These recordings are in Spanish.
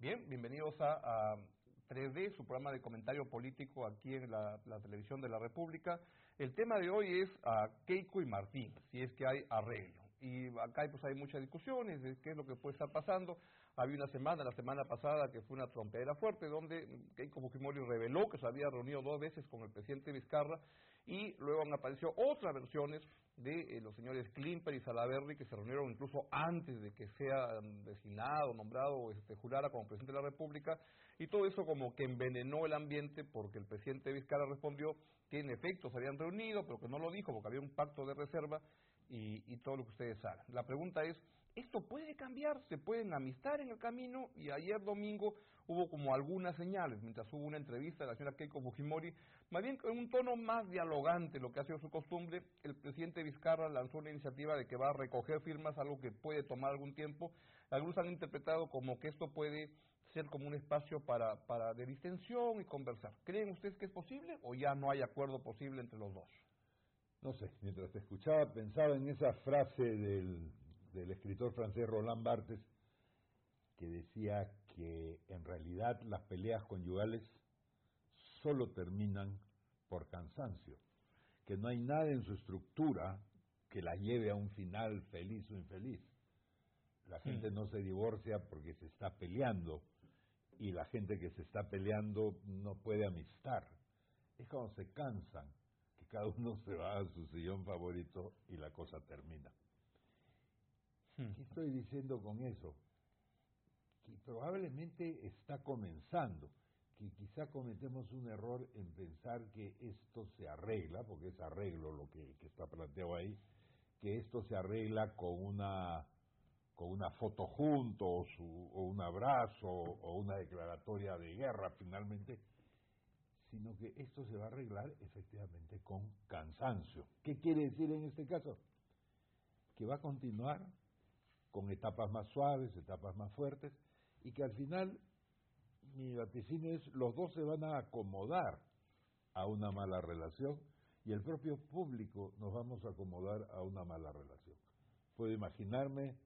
Bien, bienvenidos a, 3D, su programa de comentario político aquí en la, televisión de la República. El tema de hoy es a Keiko y Martín, si es que hay arreglo. Y acá pues, hay muchas discusiones de qué es lo que puede estar pasando. Había una semana, la semana pasada, que fue una trompera fuerte, donde Keiko Fujimori reveló que se había reunido dos veces con el presidente Vizcarra y luego han aparecido otras versiones de eh, los señores Klimper y Salaverry que se reunieron incluso antes de que sea mm, designado, nombrado este, jurara como presidente de la República y todo eso como que envenenó el ambiente porque el presidente Vizcarra respondió que en efecto se habían reunido pero que no lo dijo porque había un pacto de reserva y, y todo lo que ustedes saben. La pregunta es, esto puede cambiar, se pueden amistar en el camino y ayer domingo hubo como algunas señales, mientras hubo una entrevista de la señora Keiko Fujimori, más bien en un tono más dialogante, lo que ha sido su costumbre, el presidente Vizcarra lanzó una iniciativa de que va a recoger firmas, algo que puede tomar algún tiempo. Algunos han interpretado como que esto puede ser como un espacio para, para de distensión y conversar. ¿Creen ustedes que es posible o ya no hay acuerdo posible entre los dos? No sé, mientras te escuchaba pensaba en esa frase del del escritor francés Roland Barthes, que decía que en realidad las peleas conyugales solo terminan por cansancio, que no hay nada en su estructura que la lleve a un final feliz o infeliz. La gente no se divorcia porque se está peleando y la gente que se está peleando no puede amistar. Es cuando se cansan que cada uno se va a su sillón favorito y la cosa termina. ¿Qué estoy diciendo con eso? Que probablemente está comenzando, que quizá cometemos un error en pensar que esto se arregla, porque es arreglo lo que, está planteado ahí, que esto se arregla con una con una foto juntos o un abrazo o una declaratoria de guerra finalmente, sino que esto se va a arreglar efectivamente con cansancio. ¿Qué quiere decir en este caso? Que va a continuar con etapas más suaves, etapas más fuertes, y que al final mi vaticino es los dos se van a acomodar a una mala relación y el propio público nos vamos a acomodar a una mala relación. Puedo imaginarme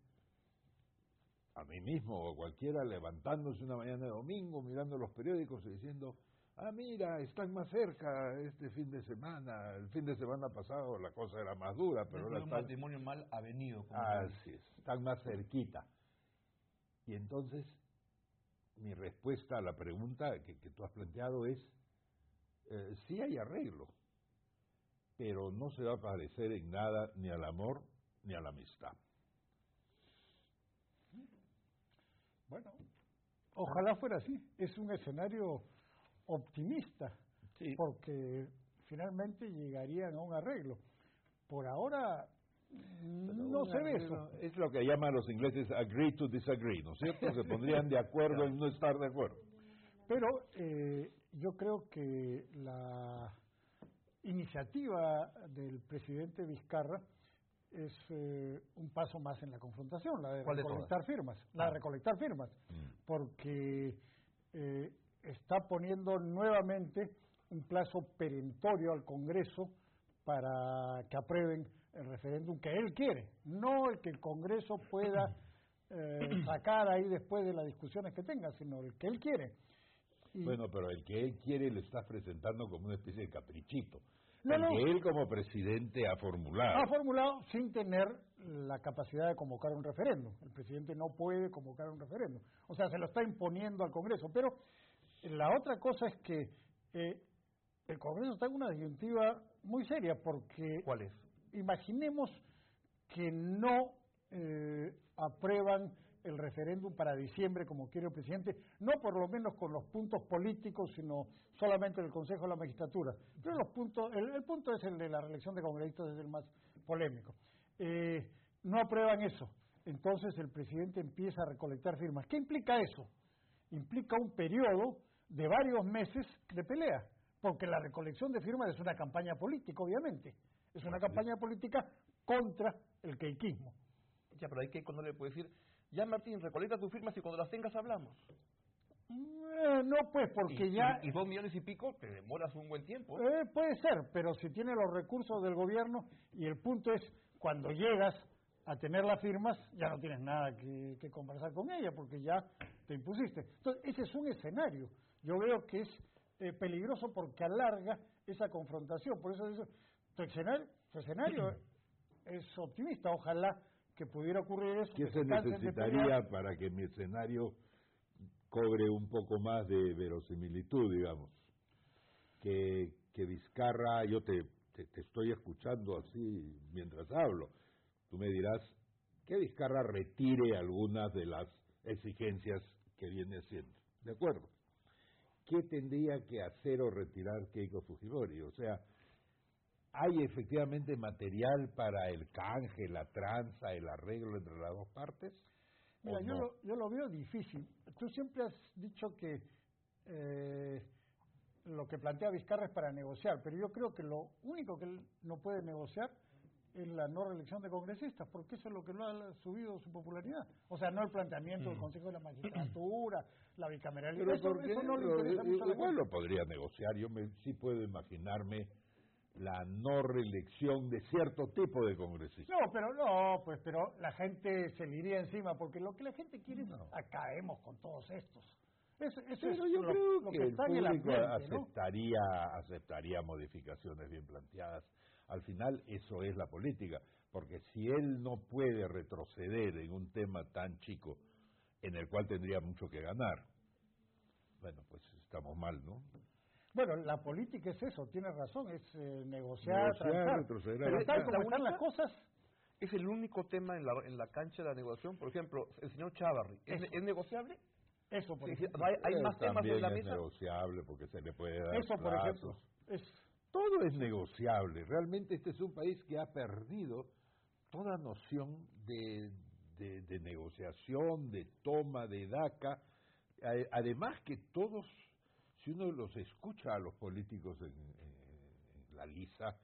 a mí mismo o a cualquiera levantándose una mañana de domingo, mirando los periódicos y diciendo, ah, mira, están más cerca este fin de semana, el fin de semana pasado la cosa era más dura, pero ahora un matrimonio mal avenido. Así es, están más cerquita. Y entonces, mi respuesta a la pregunta que, tú has planteado es, eh, sí hay arreglo, pero no se va a parecer en nada ni al amor ni a la amistad. Bueno, ojalá fuera así. Es un escenario optimista, porque finalmente llegarían a un arreglo. Por ahora no se ve eso. Es lo que llaman los ingleses agree to disagree, ¿no es cierto? Se pondrían de acuerdo en no estar de acuerdo. Pero eh, yo creo que la iniciativa del presidente Vizcarra es eh, un paso más en la confrontación, la de recolectar firmas, la de ah. recolectar firmas, mm. porque eh, está poniendo nuevamente un plazo perentorio al Congreso para que aprueben el referéndum que él quiere, no el que el Congreso pueda eh, sacar ahí después de las discusiones que tenga, sino el que él quiere. Bueno, pero el que él quiere le está presentando como una especie de caprichito. el que él como presidente ha formulado. Ha formulado sin tener la capacidad de convocar un referéndum. El presidente no puede convocar un referéndum. O sea, se lo está imponiendo al Congreso. Pero la otra cosa es que eh, el Congreso está en una disyuntiva muy seria porque... ¿Cuál es? Imaginemos que no eh, aprueban el referéndum para diciembre como quiere el presidente, no por lo menos con los puntos políticos, sino solamente el Consejo de la Magistratura. Pero los puntos, el, punto es el de la reelección de congresistas, es el más polémico. Eh, no aprueban eso. Entonces el presidente empieza a recolectar firmas. ¿Qué implica eso? Implica un periodo de varios meses de pelea, porque la recolección de firmas es una campaña política, obviamente. Es una campaña política contra el queiquismo. Ya, pero hay que cuando le puede decir, ya Martín, recolecta tus firmas y cuando las tengas hablamos. Eh, no, pues, porque ya... Y, dos millones y pico, te demoras un buen tiempo. Eh, puede ser, pero si tiene los recursos del gobierno y el punto es, cuando llegas a tener las firmas, ya no tienes nada que, conversar con ella porque ya te impusiste. Entonces, ese es un escenario. Yo veo que es eh, peligroso porque alarga esa confrontación. Por eso, eso tu escenario, tu escenario es optimista. Ojalá que pudiera ocurrir eso. ¿Qué se necesitaría para que mi escenario cobre un poco más de verosimilitud, digamos? Que, que Vizcarra, yo te, te estoy escuchando así mientras hablo Tú me dirás que Vizcarra retire algunas de las exigencias que viene haciendo. ¿De acuerdo? ¿Qué tendría que hacer o retirar Keiko Fujimori? O sea, ¿hay efectivamente material para el canje, la tranza, el arreglo entre las dos partes? Mira, yo, lo, yo lo veo difícil. Tú siempre has dicho que eh, lo que plantea Vizcarra es para negociar, pero yo creo que lo único que él no puede negociar en la no reelección de congresistas, porque eso es lo que lo ha subido su popularidad. O sea, no el planteamiento del mm. Consejo de la Magistratura, la bicameralidad, eso, no le interesa mucho a la Igual lo podría negociar, yo me, sí puedo imaginarme la no reelección de cierto tipo de congresistas. No, pero no, pues pero la gente se le iría encima, porque lo que la gente quiere es acaemos con todos estos. Eso, pero yo creo que, el público aceptaría, aceptaría modificaciones bien planteadas al final eso es la política, porque si él no puede retroceder en un tema tan chico en el cual tendría mucho que ganar, bueno, pues estamos mal, ¿no? Bueno, la política es eso, tiene razón, es eh, negociar, retroceder. Pero tal como están las cosas... ¿Es el único tema en la, en la cancha de la negociación? Por ejemplo, el señor Chávarri, ¿es, negociable? Eso, por ejemplo. ¿Hay, más temas en la mesa? es negociable porque se le puede dar Eso, por ejemplo. Es, todo es negociable. Realmente este es un país que ha perdido toda noción de, de, negociación, de toma, de DACA. Además que todos, si uno los escucha a los políticos en, la lisa,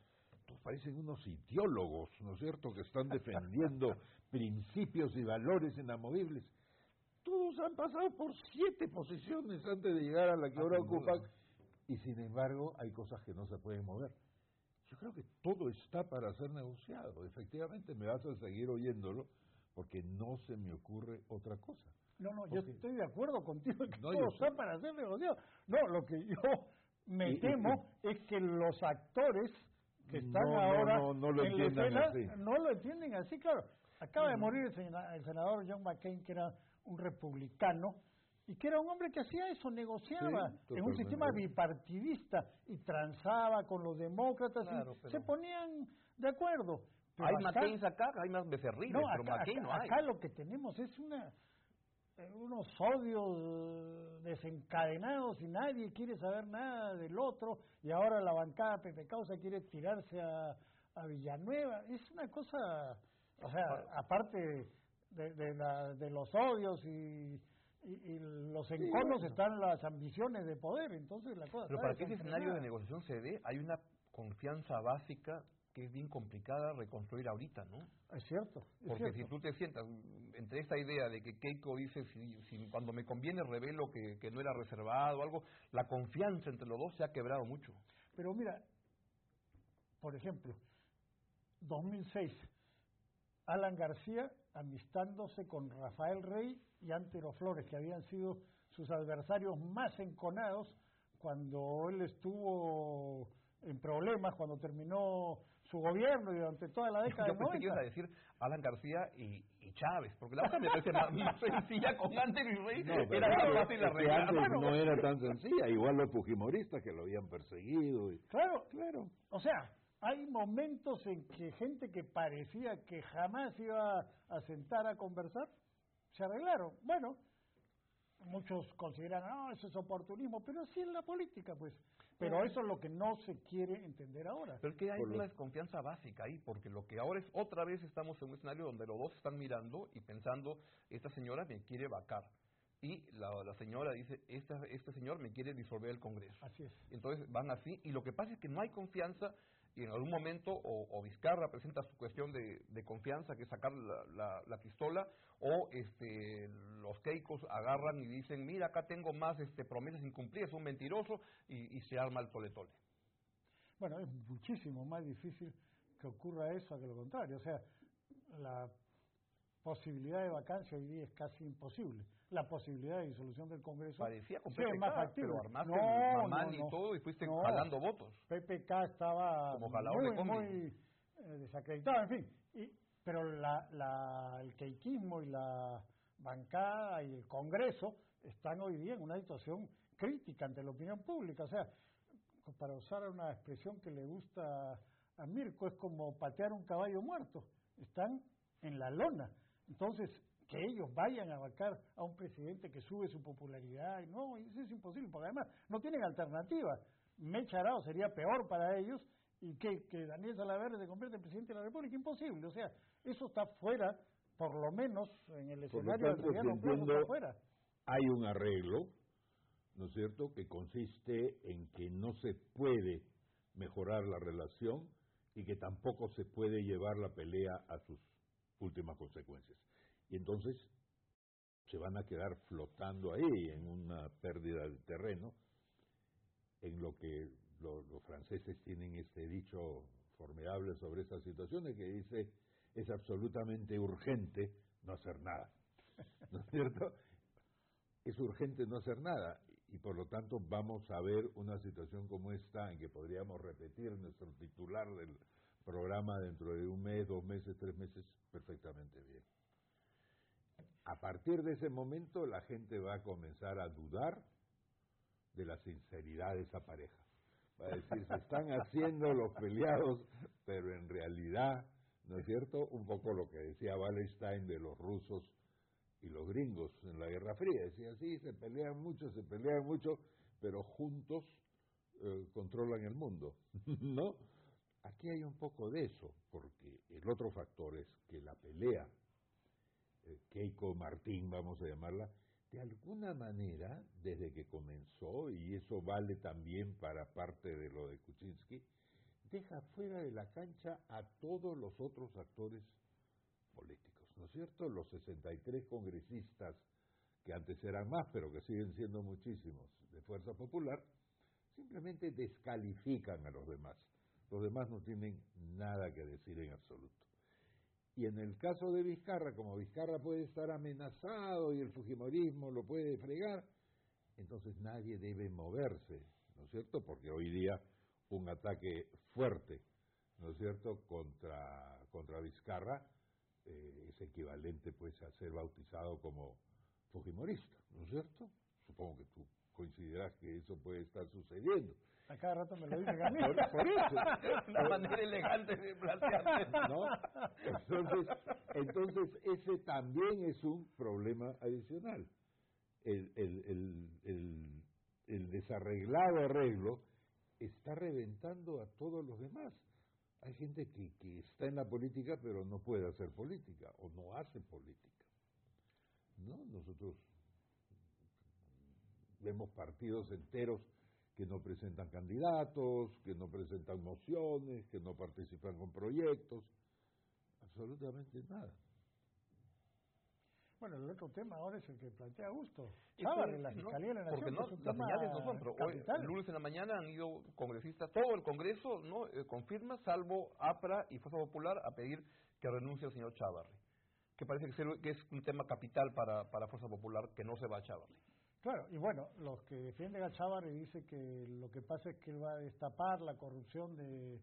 todos parecen unos ideólogos, ¿no es cierto?, que están defendiendo principios y valores inamovibles. Todos han pasado por siete posiciones antes de llegar a la que ah, ahora ocupan y sin embargo hay cosas que no se pueden mover. Yo creo que todo está para ser negociado. Efectivamente, me vas a seguir oyéndolo porque no se me ocurre otra cosa. No, no, yo estoy de acuerdo contigo que todo está para ser negociado. No, lo que yo me temo es que los actores que están ahora no, lo en así. no lo entienden así, claro. Acaba de morir el senador John McCain, que era un republicano, y que era un hombre que hacía eso, negociaba en un sistema bipartidista y transaba con los demócratas y se ponían de acuerdo. hay McCain acá, hay más becerriles, pero no hay. Acá lo que tenemos es una eh, unos odios desencadenados y nadie quiere saber nada del otro y ahora la bancada Pepe Causa quiere tirarse a, a Villanueva. Es una cosa, o sea, aparte de, de, la, de los odios y y, los enconos están las ambiciones de poder, entonces la cosa... Pero para que ese escenario de negociación se dé, hay una confianza básica que es bien complicada reconstruir ahorita, ¿no? Es cierto. Porque si tú te sientas entre esta idea de que Keiko dice, si, cuando me conviene revelo que, que no era reservado o algo, la confianza entre los dos se ha quebrado mucho. Pero mira, por ejemplo, 2006, Alan García amistándose con Rafael Rey y Antero Flores, que habían sido sus adversarios más enconados cuando él estuvo en problemas, cuando terminó su gobierno y durante toda la década Yo pensé que ibas a decir Alan García y, Chávez, porque la otra me parece más, sencilla con Antero y Rey, era más fácil arreglar. no era tan sencilla, igual los fujimoristas que lo habían perseguido. Y... Claro, claro. O sea, hay momentos en que gente que parecía que jamás iba a sentar a conversar, se arreglaron. Bueno, muchos consideran, no, eso es oportunismo, pero sí en la política, pues. Pero eso es lo que no se quiere entender ahora. Pero es que hay una desconfianza básica ahí, porque lo que ahora es, otra vez estamos en un escenario donde los dos están mirando y pensando, esta señora me quiere vacar. Y la, señora dice, esta, este señor me quiere disolver el Congreso. Así es. Entonces van así, y lo que pasa es que no hay confianza y en algún momento o, Vizcarra presenta su cuestión de, confianza, que es sacar la, pistola, o este, los keikos agarran y dicen, mira, acá tengo más este, promesas incumplidas, un mentiroso, y, se arma el toletole. Bueno, es muchísimo más difícil que ocurra eso a que lo contrario. O sea, la posibilidad de vacancia hoy día es casi imposible. La posibilidad de disolución del Congreso Parecía sí, es más factible. pero armaste No, no, mamán y no. todo y fuiste No. jalando votos. PPK estaba Como muy, muy eh, desacreditado, en fin. Y, pero la, la, el queiquismo y la bancada y el Congreso están hoy día en una situación crítica ante la opinión pública. O sea, para usar una expresión que le gusta a Mirko, es como patear un caballo muerto. Están en la lona. Entonces, que ellos vayan a vacar a un presidente que sube su popularidad, no, eso es imposible, porque además no tienen alternativa. Mecha Arao sería peor para ellos y que, que Daniel Salaverry se convierta en presidente de la República, imposible. O sea, eso está fuera, por lo menos en el escenario del entiendo, está fuera. hay un arreglo, ¿no es cierto?, que consiste en que no se puede mejorar la relación y que tampoco se puede llevar la pelea a sus últimas consecuencias. Y entonces se van a quedar flotando ahí en una pérdida de terreno, en lo que lo- los franceses tienen este dicho formidable sobre esas situaciones que dice es absolutamente urgente no hacer nada. ¿No es cierto? Es urgente no hacer nada y por lo tanto vamos a ver una situación como esta en que podríamos repetir nuestro titular del programa dentro de un mes, dos meses, tres meses perfectamente bien. A partir de ese momento la gente va a comenzar a dudar de la sinceridad de esa pareja. Va a decir, se están haciendo los peleados, pero en realidad, ¿no es cierto? Un poco lo que decía Wallenstein de los rusos y los gringos en la Guerra Fría. Decía, sí, se pelean mucho, se pelean mucho, pero juntos eh, controlan el mundo, ¿no? Aquí hay un poco de eso, porque el otro factor es que la pelea, eh, Keiko Martín, vamos a llamarla, de alguna manera, desde que comenzó, y eso vale también para parte de lo de Kuczynski, deja fuera de la cancha a todos los otros actores políticos, ¿no es cierto? Los 63 congresistas, que antes eran más, pero que siguen siendo muchísimos, de Fuerza Popular, simplemente descalifican a los demás. Los demás no tienen nada que decir en absoluto. Y en el caso de Vizcarra, como Vizcarra puede estar amenazado y el Fujimorismo lo puede fregar, entonces nadie debe moverse, ¿no es cierto? Porque hoy día un ataque fuerte, ¿no es cierto?, contra, contra Vizcarra eh, es equivalente pues a ser bautizado como Fujimorista, ¿no es cierto? Supongo que tú coincidirás que eso puede estar sucediendo. A cada rato me lo dicen a mí. Por, por eso. Una manera elegante de plantearse. ¿no? Entonces, entonces ese también es un problema adicional. El, el, el, el, el desarreglado arreglo está reventando a todos los demás. Hay gente que, que está en la política pero no puede hacer política o no hace política. ¿No? Nosotros vemos partidos enteros que no presentan candidatos, que no presentan mociones, que no participan con proyectos, absolutamente nada. Bueno, el otro tema ahora es el que plantea Augusto. Eso Chávarri, la ¿no? Fiscalía de la Nación, no, las señales no son, pero hoy, lunes en la mañana han ido congresistas, todo el Congreso no eh, confirma, salvo APRA y Fuerza Popular, a pedir que renuncie el señor Chávarri. Que parece que es un tema capital para, para Fuerza Popular, que no se va a Chávarri. Claro, y bueno, los que defienden a Chávarri dicen que lo que pasa es que él va a destapar la corrupción de,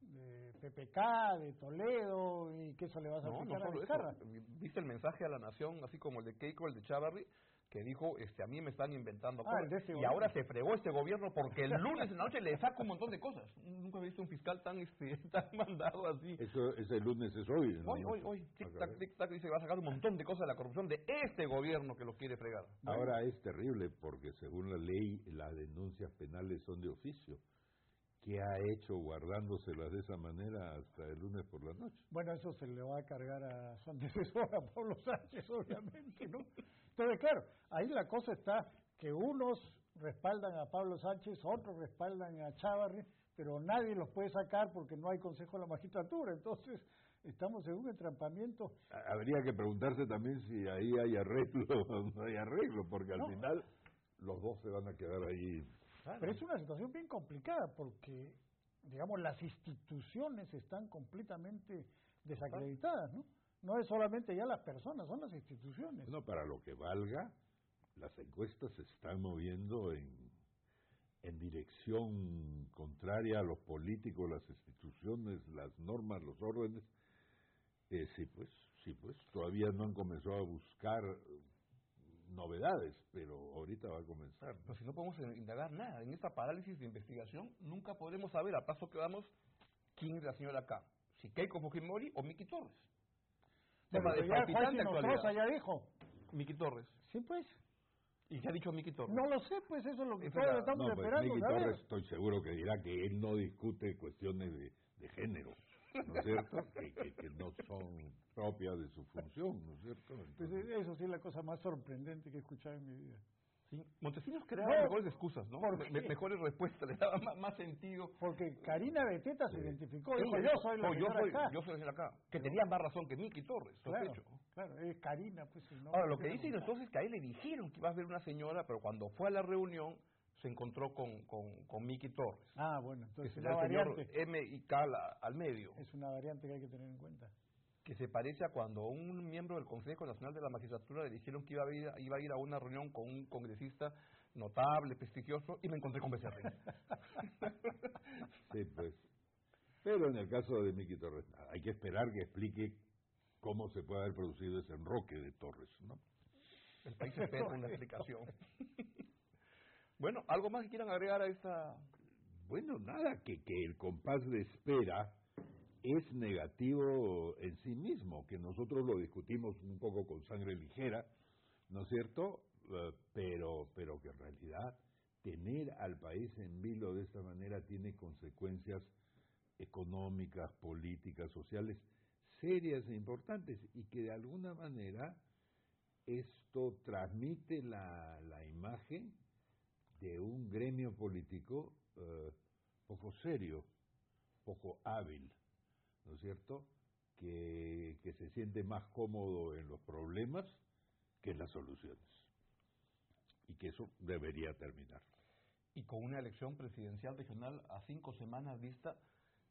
de PPK, de Toledo, y que eso le va a No, no a solo Vizcarra. eso. Viste el mensaje a la nación, así como el de Keiko, el de Chávarri, que dijo, este, a mí me están inventando Ah, cosas. ese y ahora se fregó este gobierno porque el lunes en la noche le saca un montón de cosas. Nunca he visto un fiscal tan, este, tan mandado así. Eso ese lunes es hoy. ¿no? Hoy, hoy, hoy, tic-tac, tic-tac, dice que va a sacar un montón de cosas de la corrupción de este gobierno que lo quiere fregar. Ahora es terrible porque según la ley las denuncias penales son de oficio. ¿Qué ha hecho guardándoselas de esa manera hasta el lunes por la noche? Bueno, eso se le va a cargar a su antecesor, a Pablo Sánchez, obviamente, ¿no? Entonces, claro, ahí la cosa está que unos respaldan a Pablo Sánchez, otros respaldan a Chávarri, pero nadie los puede sacar porque no hay consejo de la magistratura. Entonces, estamos en un entrampamiento. Ha- Habría que preguntarse también si ahí hay arreglo o no hay arreglo, porque al No. final los dos se van a quedar ahí. Pero es una situación bien complicada porque, digamos, las instituciones están completamente desacreditadas, ¿no? no es solamente ya las personas, son las instituciones. No, para lo que valga, las encuestas se están moviendo en, en dirección contraria a los políticos, las instituciones, las normas, los órdenes. Eh, sí, pues, sí, pues, todavía no han comenzado a buscar novedades, pero ahorita va a comenzar. Pero si no podemos indagar nada, en esta parálisis de investigación nunca podremos saber a paso que vamos quién es la señora acá, si Keiko Fujimori o Miki Torres. Tema de actualidad. ya dijo. Miki Torres. Sí, pues. ¿Y qué ha dicho Miki Torres? No lo sé, pues eso es lo que todos estamos no, pues, esperando. Miki Torres estoy seguro que dirá que él no discute cuestiones de, de género. ¿No es cierto? que, que, no son propias de su función, ¿no es cierto? pues eso sí es la cosa más sorprendente que he escuchado en mi vida. Sí. Montesinos creaba mejores excusas, ¿no? mejores respuestas, le daba más, sentido. Porque Karina Beteta se identificó, dijo, yo soy la yo soy, acá. Yo soy la acá. Que tenía más razón que Miki Torres, claro, Claro, es Karina, pues. No, Ahora, lo que dicen entonces es que a él le dijeron que iba a ver una señora, pero cuando fue a la reunión se encontró con, con, con Miki Torres. Ah, bueno, entonces es una variante. M y K al medio. Es una variante que hay que tener en cuenta que se parece a cuando un miembro del Consejo Nacional de la Magistratura le dijeron que iba a ir, iba a, ir a una reunión con un congresista notable, prestigioso, y me encontré con Becerril. sí, pues. Pero en el caso de Miki Torres, hay que esperar que explique cómo se puede haber producido ese enroque de Torres, ¿no? El país espera una explicación. Bueno, ¿algo más que quieran agregar a esta...? Bueno, nada, que, que el compás de espera es negativo en sí mismo, que nosotros lo discutimos un poco con sangre ligera, ¿no es cierto? Eh, pero, pero que en realidad tener al país en vilo de esta manera tiene consecuencias económicas, políticas, sociales serias e importantes y que de alguna manera esto transmite la, la imagen de un gremio político eh, poco serio, poco hábil. ¿no es cierto?, que, que se siente más cómodo en los problemas que en las soluciones. Y que eso debería terminar. Y con una elección presidencial regional a cinco semanas vista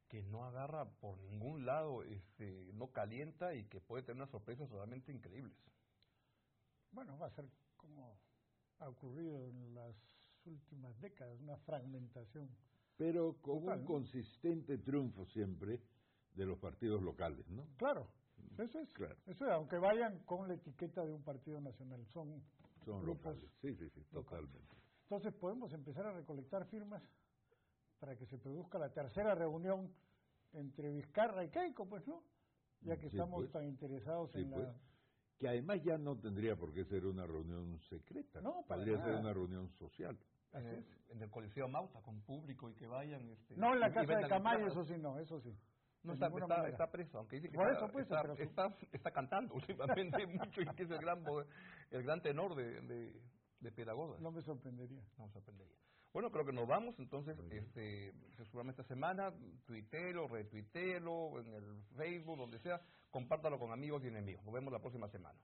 que no agarra por ningún lado, este, no calienta y que puede tener unas sorpresas realmente increíbles. Bueno, va a ser como ha ocurrido en las últimas décadas, una fragmentación. Pero con un consistente triunfo siempre de los partidos locales, ¿no? Claro, eso es, claro. eso es, aunque vayan con la etiqueta de un partido nacional, son, son grupos locales. Sí, sí, sí, totalmente. Entonces podemos empezar a recolectar firmas para que se produzca la tercera reunión entre Vizcarra y Keiko, pues, ¿no? Ya que estamos pues. tan interesados en pues. la... Que además ya no tendría por qué ser una reunión secreta, no, podría ser una reunión social. En el Coliseo Mauta, con público y que vayan... Este, no en la casa de Camayo, eso sí, no, eso sí. No está, está, preso, aunque dice que pues, está, está, cantando últimamente mucho y que es el gran, el gran tenor de, de, de pedagogas. No me sorprendería. No me sorprendería. Bueno, creo que nos vamos, entonces, este, seguramente esta semana, tuitelo, retuitelo, en el Facebook, donde sea, compártalo con amigos y enemigos. Nos vemos la próxima semana.